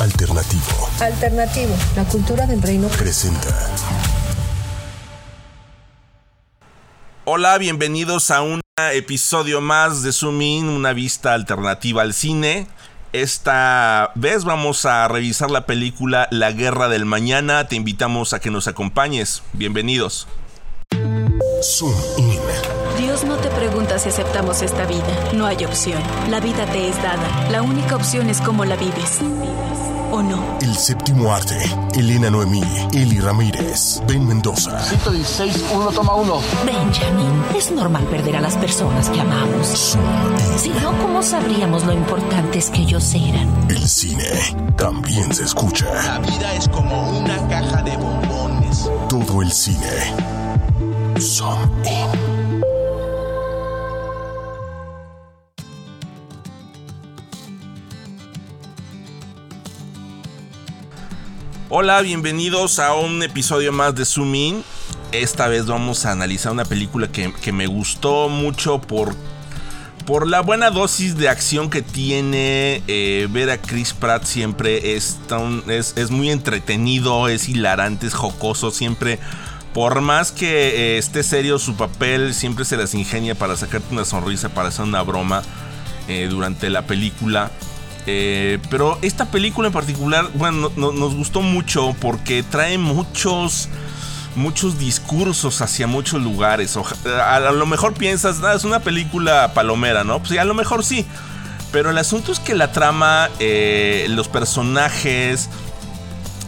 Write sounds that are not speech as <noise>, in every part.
Alternativo. Alternativo, la cultura del reino. Presenta. Hola, bienvenidos a un episodio más de Zoom In, una vista alternativa al cine. Esta vez vamos a revisar la película La Guerra del Mañana. Te invitamos a que nos acompañes. Bienvenidos. Zoom In. Dios no te pregunta si aceptamos esta vida. No hay opción. La vida te es dada. La única opción es cómo la vives. ¿O no? El séptimo arte. Elena Noemí, Eli Ramírez, Ben Mendoza. 116, uno toma uno. Benjamin, es normal perder a las personas que amamos. Si no, ¿cómo sabríamos lo importantes que ellos eran? El cine también se escucha. La vida es como una caja de bombones. Todo el cine. In. Hola, bienvenidos a un episodio más de Zoom In. Esta vez vamos a analizar una película que, que me gustó mucho por, por la buena dosis de acción que tiene. Eh, ver a Chris Pratt siempre es, es, es muy entretenido, es hilarante, es jocoso, siempre. Por más que eh, esté serio su papel, siempre se las ingenia para sacarte una sonrisa, para hacer una broma eh, durante la película. Eh, pero esta película en particular, bueno, no- no- nos gustó mucho porque trae muchos, muchos discursos hacia muchos lugares. A, lo mejor piensas, "Ah, es una película palomera, ¿no? Pues a lo mejor sí. Pero el asunto es que la trama, eh, los personajes,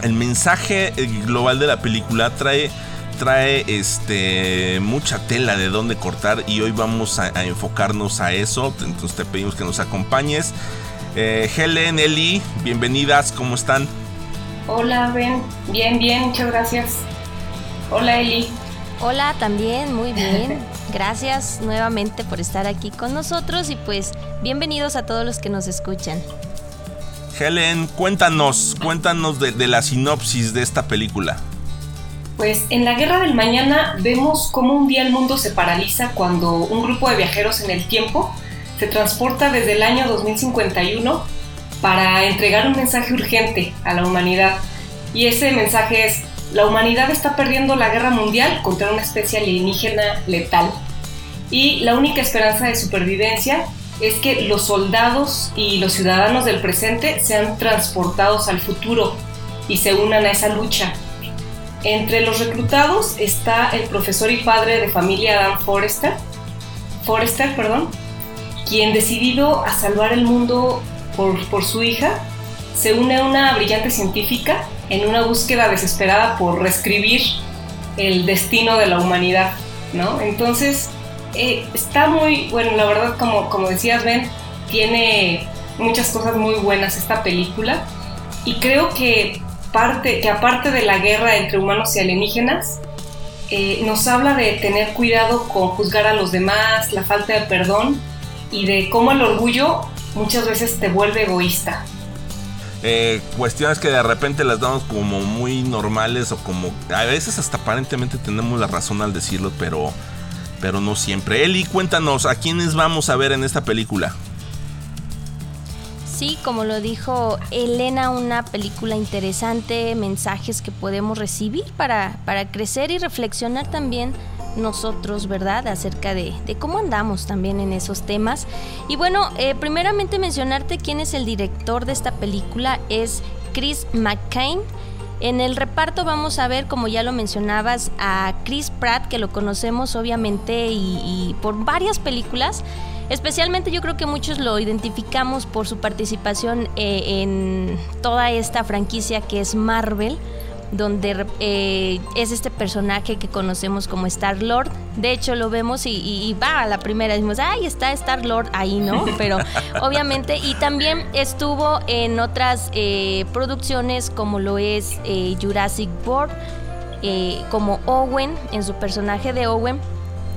el mensaje eh, global de la película trae trae este mucha tela de dónde cortar y hoy vamos a enfocarnos a eso entonces te pedimos que nos acompañes eh, Helen, Eli, bienvenidas, ¿cómo están? Hola, Ben. Bien, bien, muchas gracias. Hola, Eli. Hola, también, muy bien. <laughs> Gracias nuevamente por estar aquí con nosotros y pues bienvenidos a todos los que nos escuchan. Helen, cuéntanos, cuéntanos de, de la sinopsis de esta película. Pues en la Guerra del Mañana vemos cómo un día el mundo se paraliza cuando un grupo de viajeros en el tiempo se transporta desde el año 2051 para entregar un mensaje urgente a la humanidad. Y ese mensaje es, la humanidad está perdiendo la guerra mundial contra una especie alienígena letal. Y la única esperanza de supervivencia es que los soldados y los ciudadanos del presente sean transportados al futuro y se unan a esa lucha. Entre los reclutados está el profesor y padre de familia Adam Forrester, Forrester, perdón, quien decidido a salvar el mundo por, por su hija, se une a una brillante científica en una búsqueda desesperada por reescribir el destino de la humanidad, ¿no? Entonces, eh, está muy, bueno, la verdad, como, como decías, Ben, tiene muchas cosas muy buenas esta película y creo que parte, que aparte de la guerra entre humanos y alienígenas, eh, nos habla de tener cuidado con juzgar a los demás, la falta de perdón y de cómo el orgullo muchas veces te vuelve egoísta. Eh, cuestiones que de repente las damos como muy normales o como a veces hasta aparentemente tenemos la razón al decirlo, pero pero no siempre. Eli, cuéntanos, ¿a quiénes vamos a ver en esta película? Sí, como lo dijo Elena, una película interesante, mensajes que podemos recibir para, para crecer y reflexionar también nosotros, ¿verdad? Acerca de, de cómo andamos también en esos temas. Y bueno, eh, primeramente mencionarte quién es el director de esta película, es Chris McCain. En el reparto vamos a ver, como ya lo mencionabas, a Chris Pratt, que lo conocemos obviamente y, por varias películas. Especialmente yo creo que muchos lo identificamos por su participación eh, en toda esta franquicia que es Marvel, donde eh, es este personaje que conocemos como Star Lord. De hecho, lo vemos y, y- y va a la primera, decimos, ay, está Star Lord ahí, ¿no? <laughs> Pero obviamente, y también estuvo en otras eh, producciones como lo es eh, Jurassic World, como Owen, en su personaje de Owen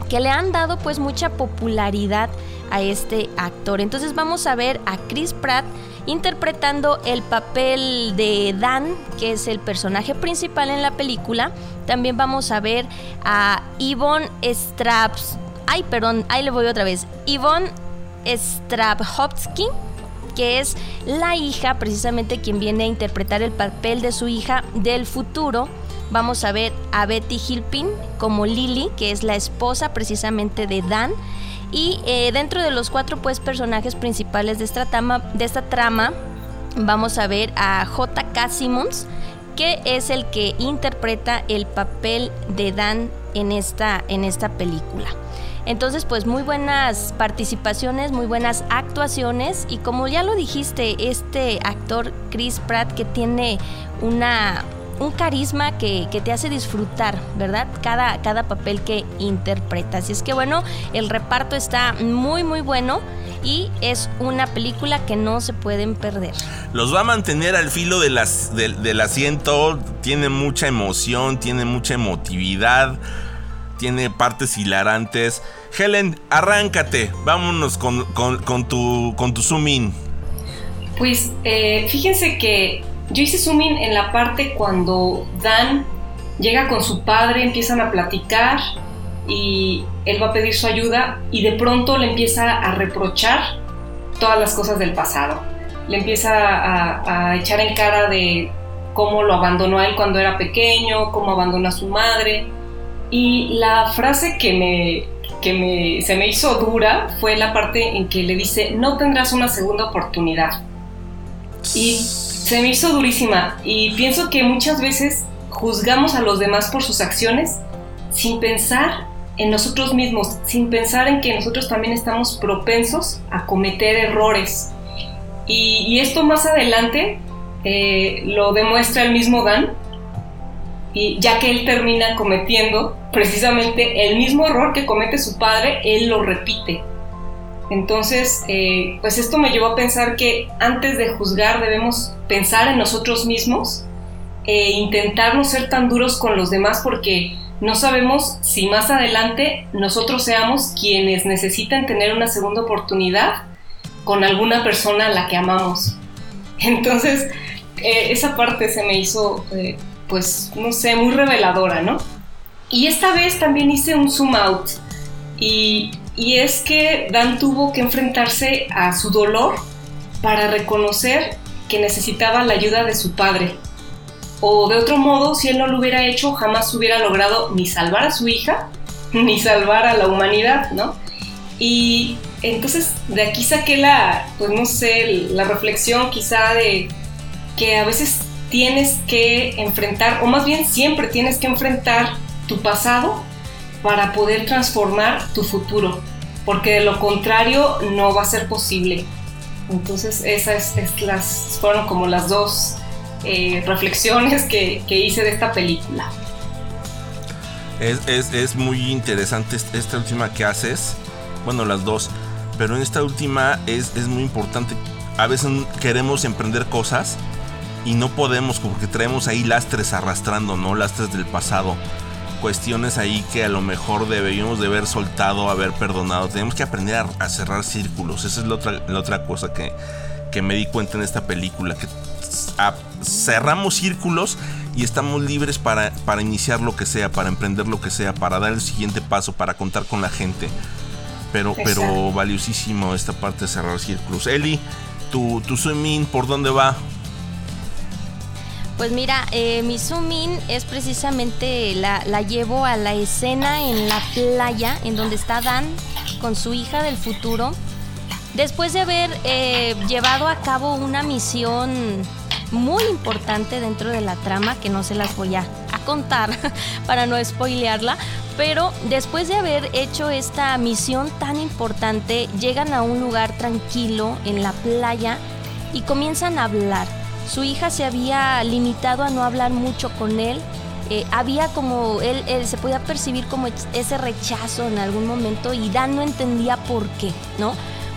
que le han dado pues mucha popularidad a este actor. Entonces vamos a ver a Chris Pratt interpretando el papel de Dan, que es el personaje principal en la película. También vamos a ver a Yvonne Straps. Ay, perdón, ahí le voy otra vez. Yvonne que es la hija, precisamente quien viene a interpretar el papel de su hija del futuro. Vamos a ver a Betty Hilpin como Lily, que es la esposa precisamente de Dan. Y eh, dentro de los cuatro pues, personajes principales de esta, trama, de esta trama, vamos a ver a J.K. Simmons, que es el que interpreta el papel de Dan en esta, en esta película. Entonces, pues muy buenas participaciones, muy buenas actuaciones y como ya lo dijiste, este actor Chris Pratt que tiene una un carisma que, te hace disfrutar, ¿verdad? Cada, cada papel que interpreta. Así es que bueno, el reparto está muy muy bueno y es una película que no se pueden perder. Los va a mantener al filo de las, del asiento, tiene mucha emoción, tiene mucha emotividad tiene partes hilarantes. Helen, arráncate, vámonos con, tu, con tu zoom in. Pues eh, fíjense que yo hice zoom in en la parte cuando Dan llega con su padre, empiezan a platicar y él va a pedir su ayuda y de pronto le empieza a reprochar todas las cosas del pasado. Le empieza a, a echar en cara de cómo lo abandonó a él cuando era pequeño, cómo abandonó a su madre y la frase que me, que me, se me hizo dura fue la parte en que le dice, no tendrás una segunda oportunidad. Y se me hizo durísima y pienso que muchas veces juzgamos a los demás por sus acciones sin pensar en nosotros mismos, sin pensar en que nosotros también estamos propensos a cometer errores. Y, esto más adelante eh, lo demuestra el mismo Dan, y ya que él termina cometiendo precisamente el mismo error que comete su padre, él lo repite. Entonces, eh, pues esto me llevó a pensar que antes de juzgar debemos pensar en nosotros mismos e intentar no ser tan duros con los demás porque no sabemos si más adelante nosotros seamos quienes necesitan tener una segunda oportunidad con alguna persona a la que amamos. Entonces, eh, esa parte se me hizo eh, pues, no sé, muy reveladora, ¿no? Y esta vez también hice un zoom out y, y es que Dan tuvo que enfrentarse a su dolor para reconocer que necesitaba la ayuda de su padre. O de otro modo, si él no lo hubiera hecho, jamás hubiera logrado ni salvar a su hija, <laughs> ni salvar a la humanidad, ¿no? Y entonces de aquí saqué la, pues no sé, la reflexión quizá de que a veces tienes que enfrentar, o más bien siempre tienes que enfrentar tu pasado para poder transformar tu futuro, porque de lo contrario no va a ser posible. Entonces esas las, fueron como las dos eh, reflexiones que, hice de esta película. Es, muy interesante esta última que haces, bueno las dos, pero en esta última es, es muy importante. A veces queremos emprender cosas y no podemos porque traemos ahí lastres arrastrando, ¿no? Lastres del pasado. Cuestiones ahí que a lo mejor deberíamos de haber soltado, haber perdonado. Tenemos que aprender a, cerrar círculos. Esa es la otra, la otra cosa que, que me di cuenta en esta película. Que cerramos círculos y estamos libres para, para iniciar lo que sea, para emprender lo que sea, para dar el siguiente paso, para contar con la gente. Pero, pero valiosísimo esta parte de cerrar círculos. Eli, tu, tu swimming, ¿por dónde va? Pues mira, eh, mi zoom in es precisamente la, la, llevo a la escena en la playa en donde está Dan con su hija del futuro. Después de haber eh, llevado a cabo una misión muy importante dentro de la trama, que no se las voy a, a contar <laughs> para no spoilearla, pero después de haber hecho esta misión tan importante, llegan a un lugar tranquilo en la playa y comienzan a hablar su hija se había limitado a no hablar mucho con él. Eh, había como, él, se podía percibir como ese rechazo en algún momento y Dan no entendía por qué, ¿no?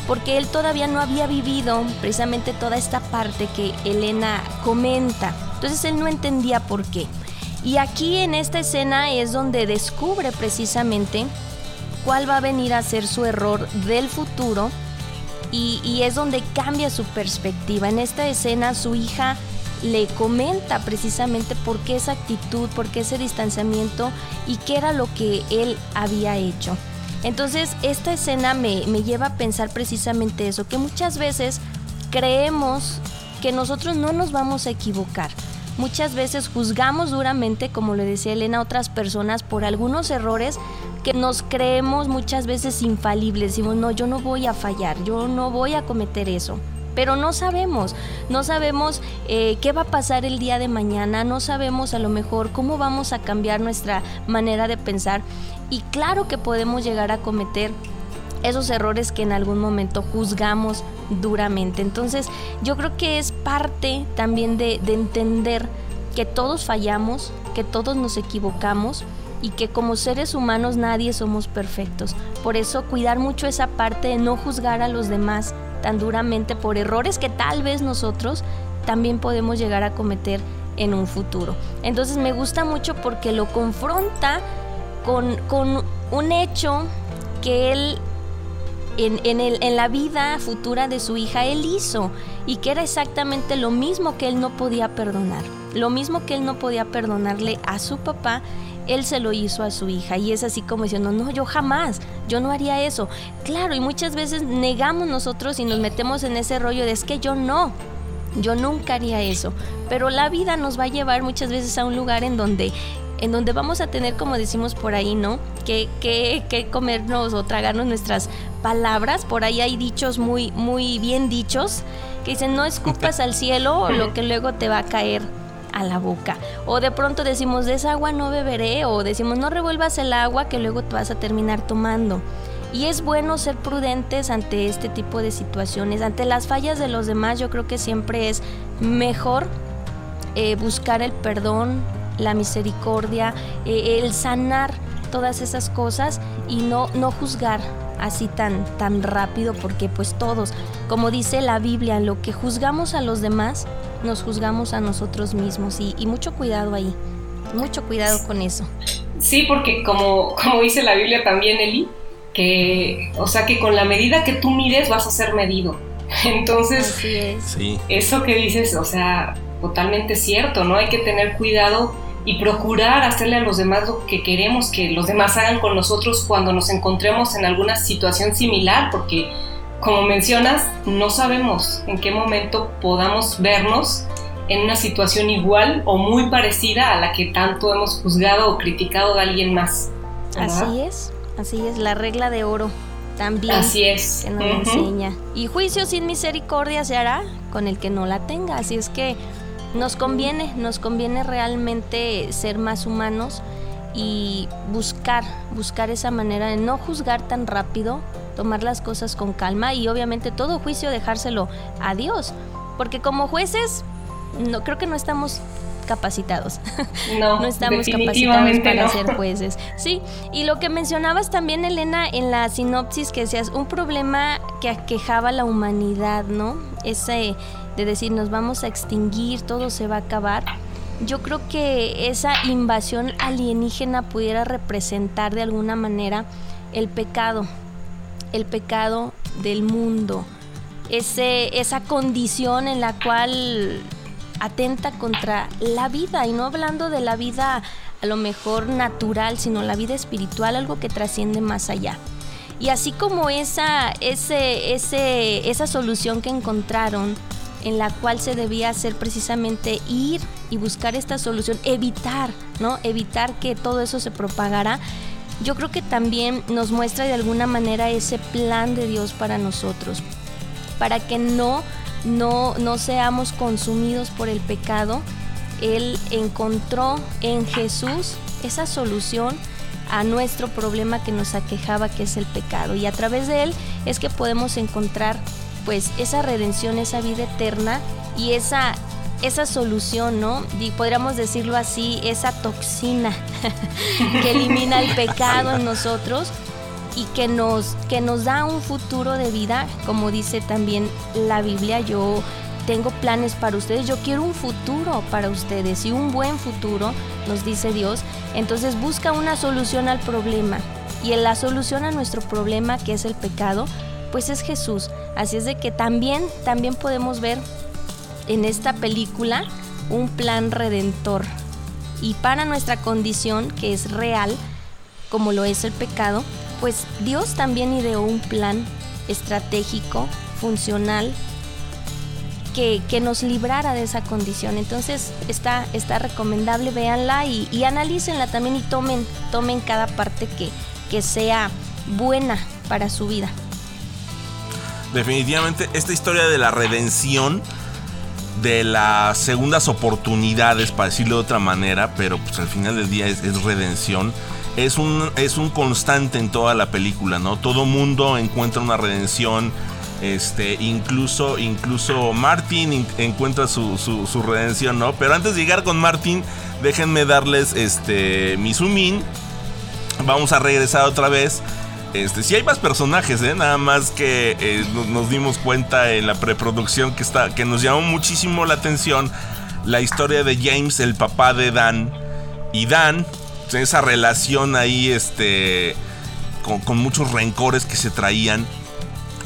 Porque él todavía no había vivido precisamente toda esta parte que Elena comenta. Entonces él no entendía por qué. Y aquí en esta escena es donde descubre precisamente cuál va a venir a ser su error del futuro y, es donde cambia su perspectiva. En esta escena su hija le comenta precisamente por qué esa actitud, por qué ese distanciamiento y qué era lo que él había hecho. Entonces esta escena me, me, lleva a pensar precisamente eso, que muchas veces creemos que nosotros no nos vamos a equivocar. Muchas veces juzgamos duramente, como le decía Elena, a otras personas por algunos errores que nos creemos muchas veces infalibles. Decimos, no, yo no voy a fallar, yo no voy a cometer eso. Pero no sabemos, no sabemos eh, qué va a pasar el día de mañana, no sabemos a lo mejor cómo vamos a cambiar nuestra manera de pensar. Y claro que podemos llegar a cometer esos errores que en algún momento juzgamos duramente. Entonces yo creo que es parte también de, entender que todos fallamos, que todos nos equivocamos y que como seres humanos nadie somos perfectos. Por eso cuidar mucho esa parte de no juzgar a los demás tan duramente por errores que tal vez nosotros también podemos llegar a cometer en un futuro. Entonces me gusta mucho porque lo confronta con, con un hecho que él en, el, en, la vida futura de su hija él hizo y que era exactamente lo mismo que él no podía perdonar. Lo mismo que él no podía perdonarle a su papá, él se lo hizo a su hija y es así como diciendo, no, yo jamás, yo no haría eso. Claro, y muchas veces negamos nosotros y nos metemos en ese rollo de es que yo no, yo nunca haría eso. Pero la vida nos va a llevar muchas veces a un lugar en donde en donde vamos a tener, como decimos por ahí, ¿no? Que, que, que comernos o tragarnos nuestras palabras. Por ahí hay dichos muy, muy bien dichos que dicen, no escupas al cielo lo que luego te va a caer a la boca. O de pronto decimos, de esa agua no beberé. O decimos, no revuelvas el agua que luego te vas a terminar tomando. Y es bueno ser prudentes ante este tipo de situaciones, ante las fallas de los demás. Yo creo que siempre es mejor eh, buscar el perdón, la misericordia, eh, el sanar todas esas cosas y no, no juzgar así tan, tan rápido porque pues todos, como dice la Biblia, en lo que juzgamos a los demás, nos juzgamos a nosotros mismos y, mucho cuidado ahí, mucho cuidado con eso. Sí, porque como, como dice la Biblia también, Eli, que, o sea, que con la medida que tú mires vas a ser medido. <laughs> Entonces, eso que dices, o sea, totalmente cierto, ¿no? Hay que tener cuidado y procurar hacerle a los demás lo que queremos que los demás hagan con nosotros cuando nos encontremos en alguna situación similar, porque como mencionas, no sabemos en qué momento podamos vernos en una situación igual o muy parecida a la que tanto hemos juzgado o criticado de alguien más. Así es, así es, la regla de oro también así es. que nos enseña. Y juicio sin misericordia se hará con el que no la tenga, así es que nos conviene, nos conviene realmente ser más humanos y buscar, buscar esa manera de no juzgar tan rápido, tomar las cosas con calma y obviamente todo juicio dejárselo a Dios, porque como jueces no creo que no estamos capacitados. No, <laughs> no estamos capacitados para ser jueces. Sí, y lo que mencionabas también, Elena, en la sinopsis que decías, un problema que aquejaba a la humanidad, ¿no? Ese de decir nos vamos a extinguir, todo se va a acabar, yo creo que esa invasión alienígena pudiera representar de alguna manera el pecado, el pecado del mundo, ese, esa condición en la cual atenta contra la vida, y no hablando de la vida a lo mejor natural, sino la vida espiritual, algo que trasciende más allá. Y así como esa, ese, ese, esa solución que encontraron en la cual se debía hacer precisamente ir y buscar esta solución, evitar, ¿no? Evitar que todo eso se propagara. Yo creo que también nos muestra de alguna manera ese plan de Dios para nosotros, para que no, no, no seamos consumidos por el pecado. Él encontró en Jesús esa solución a nuestro problema que nos aquejaba, que es el pecado. Y a través de Él es que podemos encontrar pues esa redención, esa vida eterna y esa, esa solución, ¿no? Y podríamos decirlo así, esa toxina <laughs> que elimina el pecado en nosotros y que nos, que nos da un futuro de vida, como dice también la Biblia, yo tengo planes para ustedes, yo quiero un futuro para ustedes y un buen futuro, nos dice Dios. Entonces busca una solución al problema y en la solución a nuestro problema que es el pecado, pues es Jesús. Así es de que también, también podemos ver en esta película un plan redentor. Y para nuestra condición, que es real, como lo es el pecado, pues Dios también ideó un plan estratégico, funcional, que, nos librara de esa condición. Entonces está, está recomendable, véanla y, y analícenla también y tomen, tomen cada parte que, que sea buena para su vida. Definitivamente esta historia de la redención, de las segundas oportunidades, para decirlo de otra manera, pero pues al final del día es, redención. Es un, es un constante en toda la película, ¿no? Todo mundo encuentra una redención este, incluso, incluso Martin encuentra su, su, redención, ¿no? Pero antes de llegar con Martin, déjenme darles este, mi zoom Vamos a regresar otra vez. Este, si hay más personajes, ¿eh? Nada más que eh, nos dimos cuenta en la preproducción que, está, que nos llamó muchísimo la atención la historia de James, el papá de Dan. Y Dan, esa relación ahí, este, con, con muchos rencores que se traían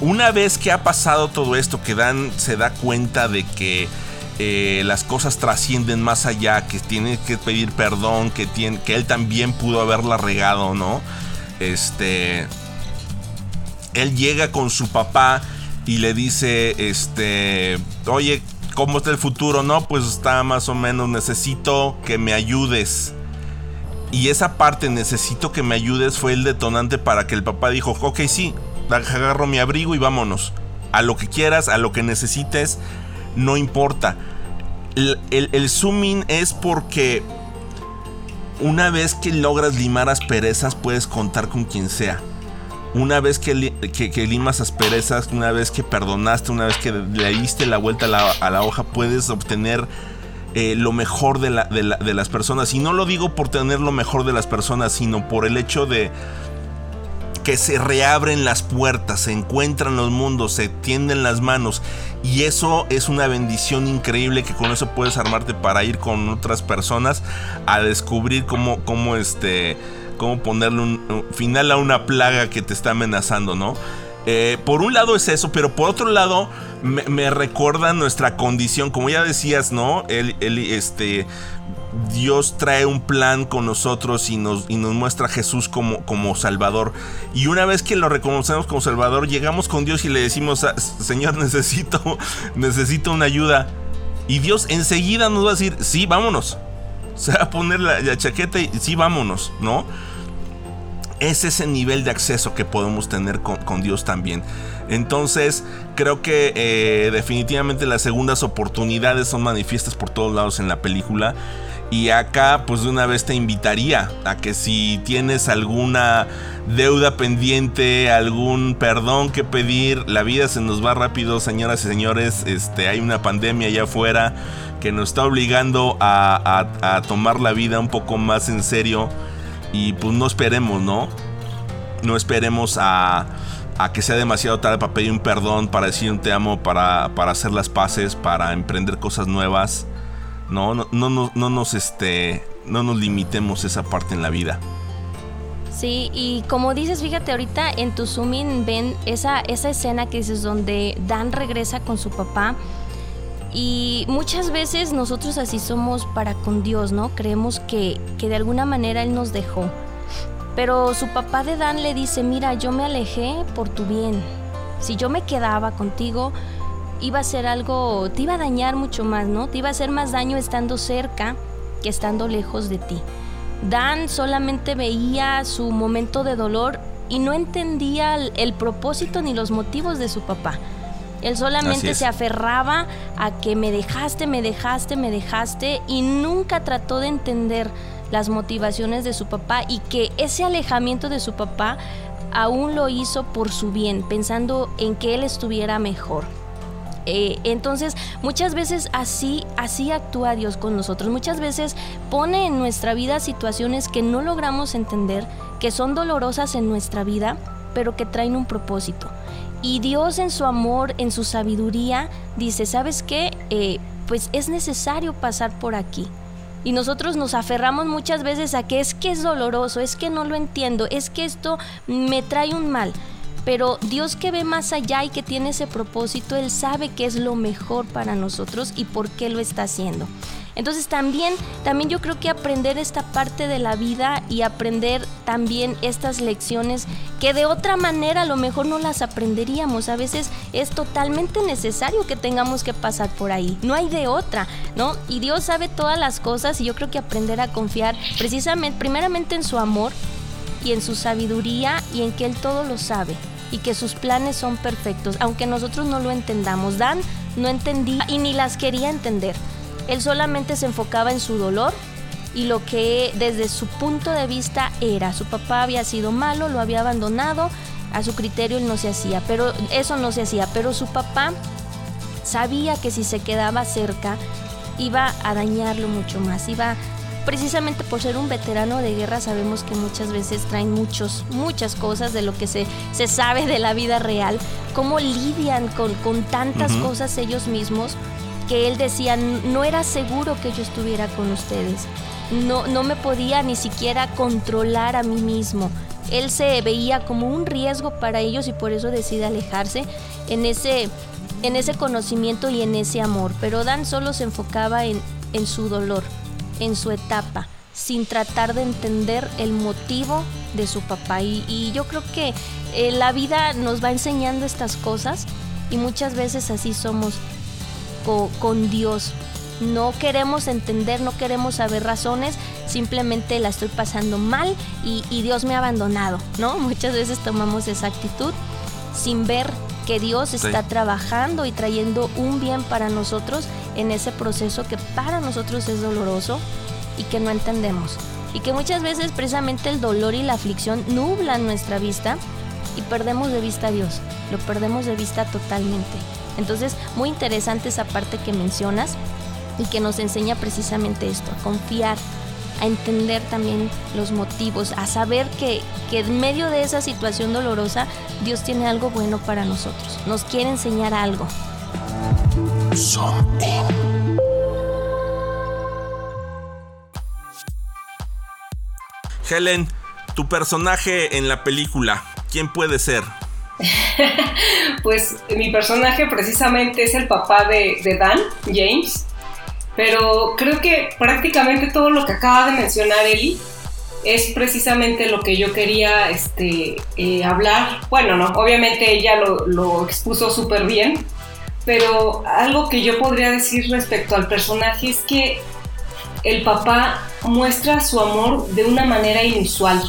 una vez que ha pasado todo esto, que Dan se da cuenta de que eh, las cosas trascienden más allá, que tiene que pedir perdón, que, tiene, que él también pudo haberla regado, ¿no? Este. Él llega con su papá y le dice: Este. Oye, ¿cómo está el futuro? No, pues está más o menos. Necesito que me ayudes. Y esa parte, necesito que me ayudes, fue el detonante para que el papá dijo: Ok, sí, agarro mi abrigo y vámonos. A lo que quieras, a lo que necesites, no importa. El, zooming es porque una vez que logras limar asperezas puedes contar con quien sea. Una vez que, limas asperezas, una vez que perdonaste, una vez que le diste la vuelta a la, hoja, puedes obtener eh, lo mejor de, de las personas. Y no lo digo por tener lo mejor de las personas, sino por el hecho de, que se reabren las puertas, se encuentran los mundos, se tienden las manos. Y eso es una bendición increíble que con eso puedes armarte para ir con otras personas a descubrir cómo, cómo este, cómo ponerle un, final a una plaga que te está amenazando, ¿no? Eh, por un lado es eso, pero por otro lado me, recuerda nuestra condición, como ya decías, ¿no? El, este, Dios trae un plan con nosotros y nos, y nos muestra a Jesús como, como Salvador. Y una vez que lo reconocemos como Salvador, llegamos con Dios y le decimos, ah, Señor, <laughs> necesito, necesito una ayuda. Y Dios enseguida nos va a decir, sí, vámonos. Se va a poner la, chaqueta y sí, vámonos, ¿no? Es ese nivel de acceso que podemos tener con, Dios también. Entonces, creo que eh, definitivamente las segundas oportunidades son manifiestas por todos lados en la película. Y acá pues de una vez te invitaría a que si tienes alguna deuda pendiente, algún perdón que pedir, la vida se nos va rápido, señoras y señores, este, hay una pandemia allá afuera que nos está obligando a, tomar la vida un poco más en serio y pues no esperemos, ¿no? No esperemos a, que sea demasiado tarde para pedir un perdón, para decir un te amo, para hacer las paces, para emprender cosas nuevas. No, no, no, no, nos este, no nos limitemos esa parte en la vida. Sí, y como dices, fíjate, ahorita en tu zooming ven esa, esa escena que dices donde Dan regresa con su papá. Y muchas veces nosotros así somos para con Dios, ¿no? Creemos que, que de alguna manera Él nos dejó. Pero su papá de Dan le dice, mira, yo me alejé por tu bien. Si yo me quedaba contigo, iba a ser algo, te iba a dañar mucho más, ¿no? Te iba a hacer más daño estando cerca que estando lejos de ti. Dan solamente veía su momento de dolor y no entendía el, propósito ni los motivos de su papá. Él solamente se aferraba a que me dejaste, me dejaste, me dejaste y nunca trató de entender las motivaciones de su papá y que ese alejamiento de su papá aún lo hizo por su bien, pensando en que él estuviera mejor. Eh, entonces, muchas veces así, así actúa Dios con nosotros. Muchas veces pone en nuestra vida situaciones que no logramos entender, que son dolorosas en nuestra vida, pero que traen un propósito. Y Dios en su amor, en su sabiduría, dice, ¿sabes qué? Eh, pues es necesario pasar por aquí. Y nosotros nos aferramos muchas veces a que es que es doloroso, es que no lo entiendo, es que esto me trae un mal. Pero Dios que ve más allá y que tiene ese propósito, Él sabe que es lo mejor para nosotros y por qué lo está haciendo. Entonces también, también yo creo que aprender esta parte de la vida y aprender también estas lecciones que de otra manera a lo mejor no las aprenderíamos. A veces es totalmente necesario que tengamos que pasar por ahí. No hay de otra, ¿no? Y Dios sabe todas las cosas y yo creo que aprender a confiar precisamente, primeramente en su amor y en su sabiduría y en que Él todo lo sabe y que sus planes son perfectos, aunque nosotros no lo entendamos. Dan no entendía y ni las quería entender. Él solamente se enfocaba en su dolor y lo que desde su punto de vista era. Su papá había sido malo, lo había abandonado, a su criterio él no se hacía, pero eso no se hacía, pero su papá sabía que si se quedaba cerca iba a dañarlo mucho más, iba precisamente por ser un veterano de guerra sabemos que muchas veces traen muchos, muchas cosas de lo que se, se sabe de la vida real, cómo lidian con, con tantas cosas ellos mismos que él decía, no era seguro que yo estuviera con ustedes, no, no me podía ni siquiera controlar a mí mismo. Él se veía como un riesgo para ellos y por eso decide alejarse en ese, en ese conocimiento y en ese amor. Pero Dan solo se enfocaba en, en su dolor en su etapa, sin tratar de entender el motivo de su papá. Y, yo creo que eh, la vida nos va enseñando estas cosas y muchas veces así somos con Dios. No queremos entender, no queremos saber razones, simplemente la estoy pasando mal y, y Dios me ha abandonado, ¿no? <laughs> Muchas veces tomamos esa actitud sin ver que Dios está trabajando y trayendo un bien para nosotros en ese proceso que para nosotros es doloroso y que no entendemos. Y que muchas veces precisamente el dolor y la aflicción nublan nuestra vista y perdemos de vista a Dios, lo perdemos de vista totalmente. Entonces, muy interesante esa parte que mencionas y que nos enseña precisamente esto, a confiar, a entender también los motivos, a saber que, que en medio de esa situación dolorosa Dios tiene algo bueno para nosotros, nos quiere enseñar algo. Helen, tu personaje en la película, ¿quién puede ser? <laughs> pues mi personaje precisamente es el papá de, de Dan, James, pero creo que prácticamente todo lo que acaba de mencionar Eli es precisamente lo que yo quería este, eh, hablar. Bueno, no, obviamente ella lo, lo expuso súper bien, pero algo que yo podría decir respecto al personaje es que el papá muestra su amor de una manera inusual,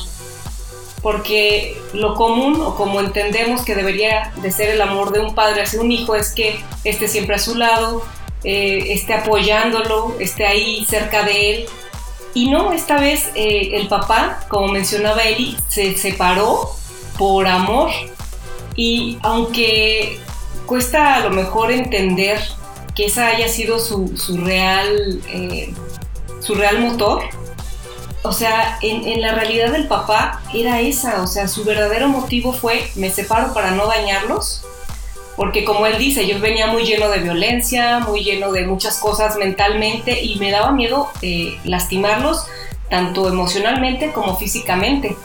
porque lo común o como entendemos que debería de ser el amor de un padre hacia un hijo es que esté siempre a su lado, eh, esté apoyándolo, esté ahí cerca de él. Y no, esta vez eh, el papá, como mencionaba Eli, se separó por amor. Y aunque cuesta a lo mejor entender que esa haya sido su, real, eh, su real motor, o sea, en, en, la realidad del papá era esa, o sea, su verdadero motivo fue me separo para no dañarlos porque como él dice, yo venía muy lleno de violencia, muy lleno de muchas cosas mentalmente y me daba miedo eh, lastimarlos tanto emocionalmente como físicamente.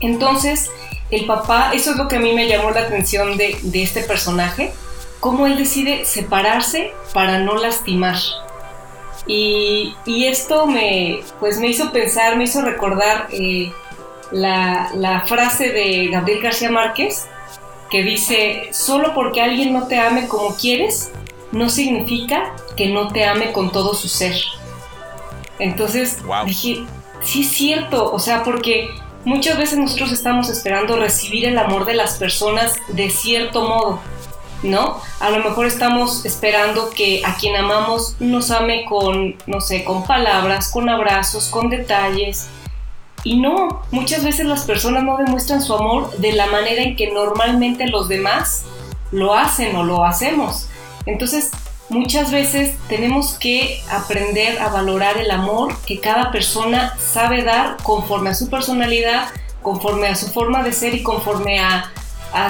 Entonces, el papá, eso es lo que a mí me llamó la atención de, este personaje, cómo él decide separarse para no lastimar. Y, esto me, pues me hizo pensar, me hizo recordar eh, la, la frase de Gabriel García Márquez, que dice, solo porque alguien no te ame como quieres, no significa que no te ame con todo su ser. Entonces dije, sí es cierto, o sea, porque muchas veces nosotros estamos esperando recibir el amor de las personas de cierto modo, ¿no? A lo mejor estamos esperando que a quien amamos nos ame con, no sé, con palabras, con abrazos, con detalles, y no, muchas veces las personas no demuestran su amor de la manera en que normalmente los demás lo hacen o lo hacemos. Entonces, muchas veces tenemos que aprender a valorar el amor que cada persona sabe dar conforme a su personalidad, conforme a su forma de ser y conforme a,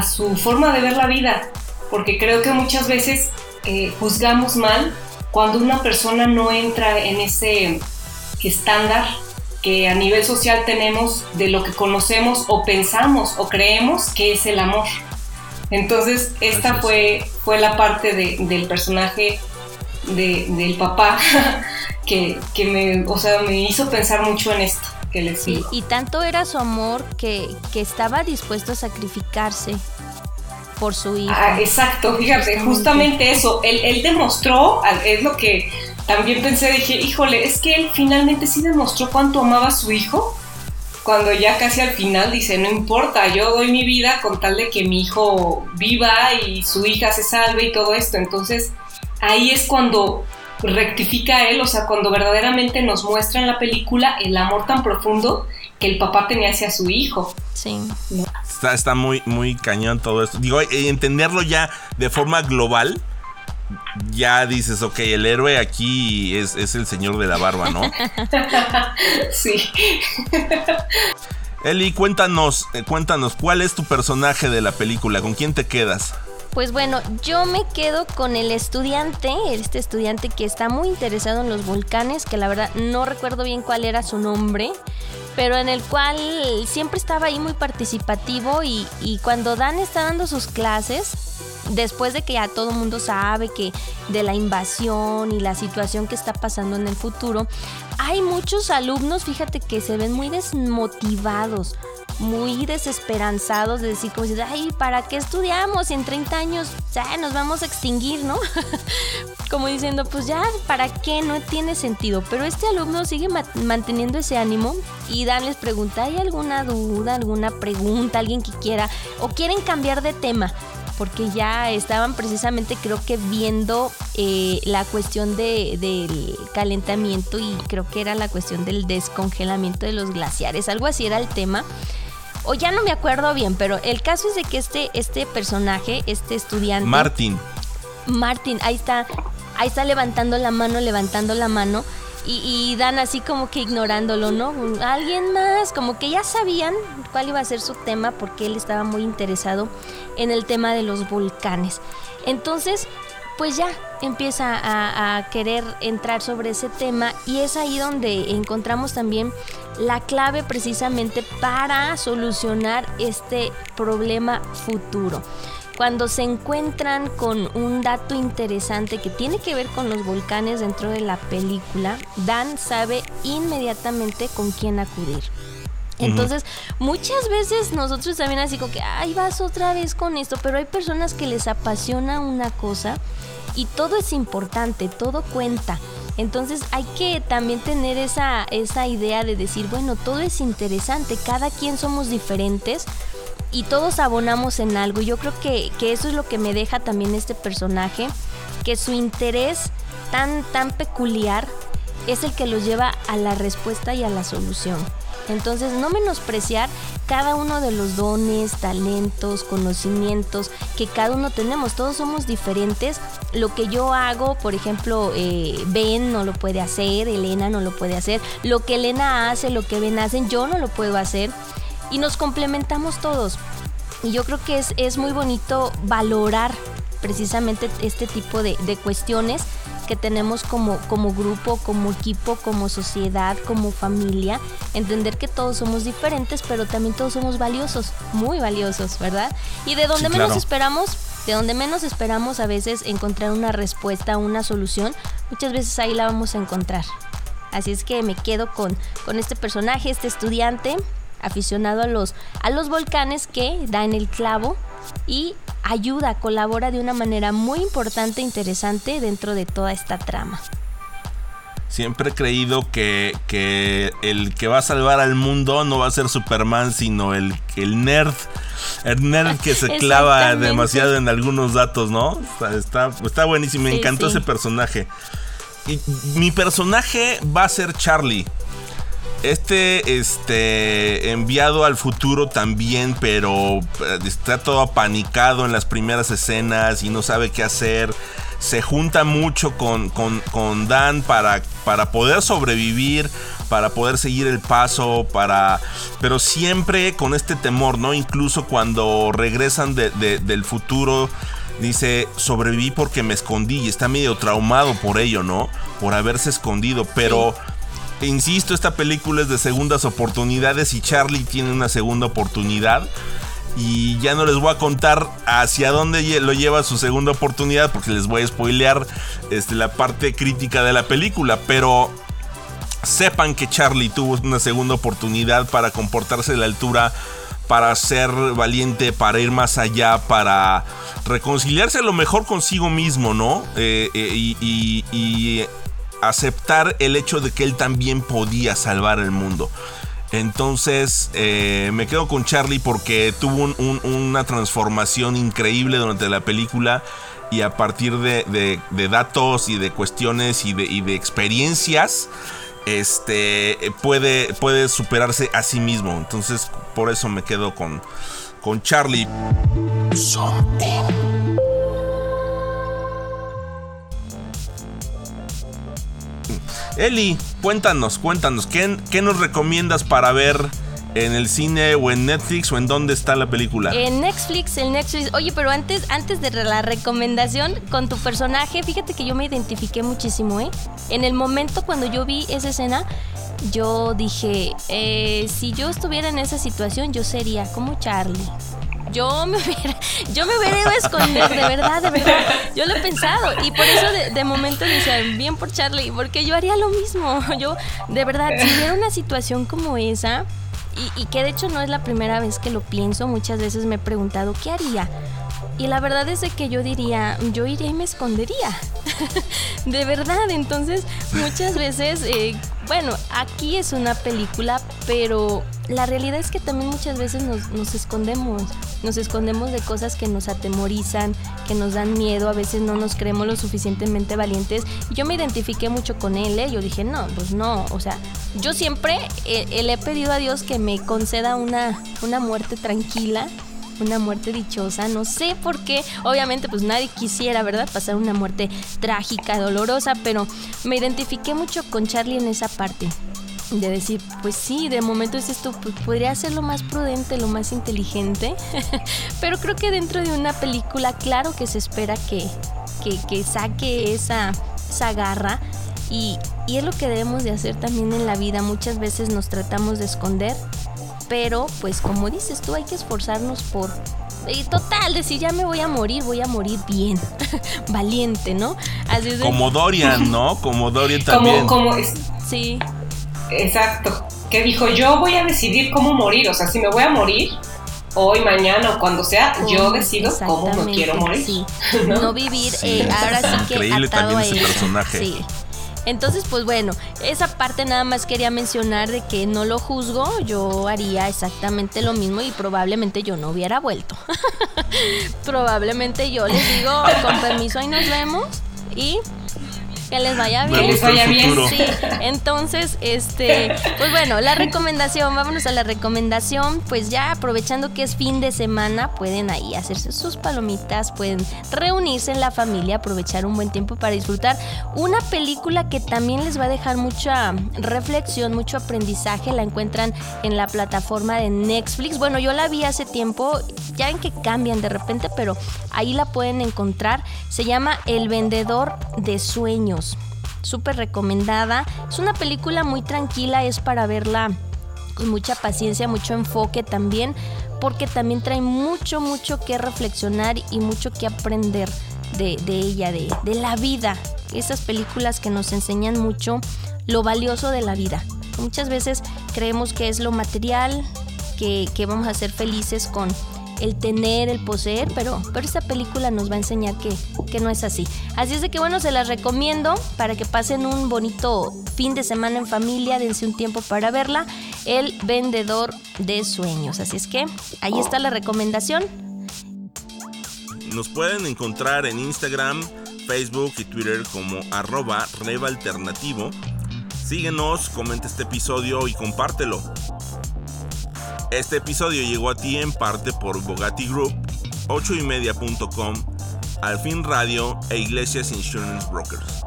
su forma de ver la vida. Porque creo que muchas veces eh, juzgamos mal cuando una persona no entra en ese estándar que a nivel social tenemos de lo que conocemos o pensamos o creemos que es el amor. Entonces, esta fue, fue la parte del personaje del papá <laughs> que, me, o sea, me hizo pensar mucho en esto que les. Y, tanto era su amor que, que estaba dispuesto a sacrificarse por su hijo. Ah, exacto, fíjate, justamente eso. Él, él demostró, es lo que también pensé, dije, híjole, es que él finalmente sí demostró cuánto amaba a su hijo. Cuando ya casi al final dice, no importa, yo doy mi vida con tal de que mi hijo viva y su hija se salve y todo esto. Entonces, ahí es cuando rectifica él, o sea, cuando verdaderamente nos muestra en la película el amor tan profundo que el papá tenía hacia su hijo. Sí. Está, está muy, muy cañón todo esto. Digo, eh, entenderlo ya de forma global, ya dices, ok, el héroe aquí es, es el señor de la barba, ¿no? <laughs> sí. Eli, cuéntanos, eh, cuéntanos, ¿cuál es tu personaje de la película? ¿Con quién te quedas? Pues bueno, yo me quedo con el estudiante, este estudiante que está muy interesado en los volcanes, que la verdad no recuerdo bien cuál era su nombre, pero en el cual siempre estaba ahí muy participativo y, y cuando Dan está dando sus clases, después de que ya todo el mundo sabe que de la invasión y la situación que está pasando en el futuro, hay muchos alumnos, fíjate que se ven muy desmotivados muy desesperanzados de decir como ay, ¿para qué estudiamos? en 30 años ya nos vamos a extinguir, ¿no? <laughs> como diciendo, pues ya, ¿para qué? No tiene sentido. Pero este alumno sigue manteniendo ese ánimo y Dan les pregunta, ¿hay alguna duda, alguna pregunta, alguien que quiera o quieren cambiar de tema? porque ya estaban precisamente creo que viendo eh, la cuestión de, del calentamiento y creo que era la cuestión del descongelamiento de los glaciares, algo así era el tema o ya no me acuerdo bien, pero el caso es de que este, este personaje, este estudiante. Martin. Martin, ahí está, ahí está levantando la mano, levantando la mano. Y, Dan así como que ignorándolo, ¿no? Alguien más, como que ya sabían cuál iba a ser su tema porque él estaba muy interesado en el tema de los volcanes. Entonces, pues ya empieza a, querer entrar sobre ese tema y es ahí donde encontramos también la clave precisamente para solucionar este problema futuro. Cuando se encuentran con un dato interesante que tiene que ver con los volcanes dentro de la película, Dan sabe inmediatamente con quién acudir. Entonces, muchas veces nosotros también así como que, ay, vas otra vez con esto, pero hay personas que les apasiona una cosa y todo es importante, todo cuenta. Entonces hay que también tener esa, esa idea de decir, bueno, todo es interesante, cada quien somos diferentes y todos abonamos en algo. Yo creo que, que eso es lo que me deja también este personaje, que su interés tan, tan peculiar es el que los lleva a la respuesta y a la solución. Entonces, no menospreciar cada uno de los dones, talentos, conocimientos que cada uno tenemos. Todos somos diferentes. Lo que yo hago, por ejemplo, eh, Ben no lo puede hacer, Elena no lo puede hacer. Lo que Elena hace, lo que Ben hacen, yo no lo puedo hacer. Y nos complementamos todos. Y yo creo que es, es muy bonito valorar precisamente este tipo de, de cuestiones que tenemos como, como grupo, como equipo, como sociedad, como familia, entender que todos somos diferentes, pero también todos somos valiosos, muy valiosos, ¿verdad? Y de donde menos esperamos, de donde menos esperamos a veces encontrar una respuesta, una solución, muchas veces ahí la vamos a encontrar. Así es que me quedo con, con este personaje, este estudiante aficionado a los, a los volcanes que da en el clavo y ayuda, colabora de una manera muy importante e interesante dentro de toda esta trama. Siempre he creído que, el que va a salvar al mundo no va a ser Superman, sino el, el nerd. El nerd que se <laughs> clava demasiado en algunos datos, ¿no? Está, está, buenísimo, me encantó ese personaje. Y mi personaje va a ser Charlie. Este, este, enviado al futuro también, pero eh, está todo apanicado en las primeras escenas y no sabe qué hacer. Se junta mucho con, con, Dan para, para poder sobrevivir, para poder seguir el paso, para... Pero siempre con este temor, ¿no? Incluso cuando regresan del futuro, dice, sobreviví porque me escondí y está medio traumado por ello, ¿no? Por haberse escondido, pero... Insisto, esta película es de segundas oportunidades y Charlie tiene una segunda oportunidad. Y ya no les voy a contar hacia dónde lo lleva su segunda oportunidad porque les voy a spoilear este, la parte crítica de la película. Pero sepan que Charlie tuvo una segunda oportunidad para comportarse a la altura para ser valiente, para ir más allá, para reconciliarse a lo mejor consigo mismo, ¿no? Eh, eh, y, aceptar el hecho de que él también podía salvar el mundo. Entonces eh, me quedo con Charlie porque tuvo una transformación increíble durante la película y a partir de, datos y de cuestiones y de, experiencias este puede, puede superarse a sí mismo. Entonces, por eso me quedo con, con Charlie. Eli, cuéntanos, cuéntanos, ¿qué, ¿qué nos recomiendas para ver en el cine o en Netflix o en dónde está la película? En Netflix, en Netflix. Oye, pero antes, antes de la recomendación con tu personaje, fíjate que yo me identifiqué muchísimo, ¿eh? En el momento cuando yo vi esa escena, yo dije, eh, si yo estuviera en esa situación, yo sería como Charlie. Yo me hubiera, yo me hubiera ido a esconder, de verdad, de verdad. Yo lo he pensado y por eso de, de momento decía, bien por Charlie, porque yo haría lo mismo. <laughs> Yo, de verdad, si hubiera una situación como esa, y, que de hecho no es la primera vez que lo pienso, muchas veces me he preguntado, ¿qué haría? Y la verdad es que yo diría, yo iría y me escondería. <laughs> de verdad, entonces muchas <laughs> veces, eh, bueno, aquí es una película, pero la realidad es que también muchas veces nos, nos, escondemos, nos escondemos de cosas que nos atemorizan, que nos dan miedo, a veces no nos creemos lo suficientemente valientes. Y yo me identifiqué mucho con él, ¿eh? yo dije, no, pues no, o sea, yo siempre eh, le he pedido a Dios que me conceda una, una muerte tranquila, una muerte dichosa, no sé por qué, obviamente pues nadie quisiera, ¿verdad? Pasar una muerte trágica, dolorosa, pero me identifiqué mucho con Charlie en esa parte. De decir, pues sí, de momento es esto, pues podría ser lo más prudente, lo más inteligente, <laughs> pero creo que dentro de una película, claro que se espera que, que, saque esa, esa garra, y, y, es lo que debemos de hacer también en la vida. Muchas veces nos tratamos de esconder pero pues como dices tú, hay que esforzarnos por... Y total, decir ya me voy a morir, voy a morir bien, <laughs> valiente, ¿no? Como Dorian, ¿no? Como Dorian también. Como, como Sí. Exacto. Que dijo, yo voy a decidir cómo morir, o sea, si me voy a morir, hoy, mañana o cuando sea, yo decido cómo me quiero morir. Sí. <laughs> ¿no? vivir, eh, ahora sí que Increíble también ese personaje. Sí. Entonces, pues bueno, esa parte nada más quería mencionar de que no lo juzgo, yo haría exactamente lo mismo y probablemente yo no hubiera vuelto. <laughs> probablemente yo les digo, con permiso, ahí nos vemos y que les vaya bien. Que les vaya bien. Sí. Entonces, este, pues bueno, la recomendación, vámonos a la recomendación. Pues ya aprovechando que es fin de semana, pueden ahí hacerse sus palomitas, pueden reunirse en la familia, aprovechar un buen tiempo para disfrutar una película que también les va a dejar mucha reflexión, mucho aprendizaje. La encuentran en la plataforma de Netflix. Bueno, yo la vi hace tiempo, ya en que cambian de repente, pero ahí la pueden encontrar. Se llama El vendedor de sueños Súper recomendada. Es una película muy tranquila, es para verla con mucha paciencia, mucho enfoque también, porque también trae mucho, mucho que reflexionar y mucho que aprender de, ella, de, la vida. Esas películas que nos enseñan mucho lo valioso de la vida. Muchas veces creemos que es lo material, que vamos a ser felices con, el tener, el poseer, pero, pero esta película nos va a enseñar que, que no es así. Así es de que bueno, se las recomiendo para que pasen un bonito fin de semana en familia, dense un tiempo para verla, El Vendedor de Sueños. Así es que ahí está la recomendación. Nos pueden encontrar en Instagram, Facebook y Twitter como arroba Alternativo. Síguenos, comenta este episodio y compártelo. Este episodio llegó a ti en parte por Bogati Group, 8ymedia.com, Alfin Radio e Iglesias Insurance Brokers.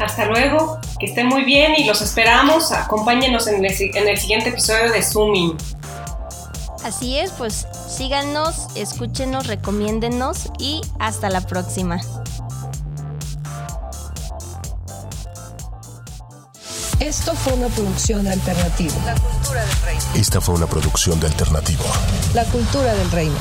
Hasta luego, que estén muy bien y los esperamos. Acompáñenos en el, en el siguiente episodio de Zooming. Así es, pues síganos, escúchenos, recomiéndenos y hasta la próxima. Esto fue una producción de Alternativo. Esta fue una producción de Alternativo. La cultura del reino.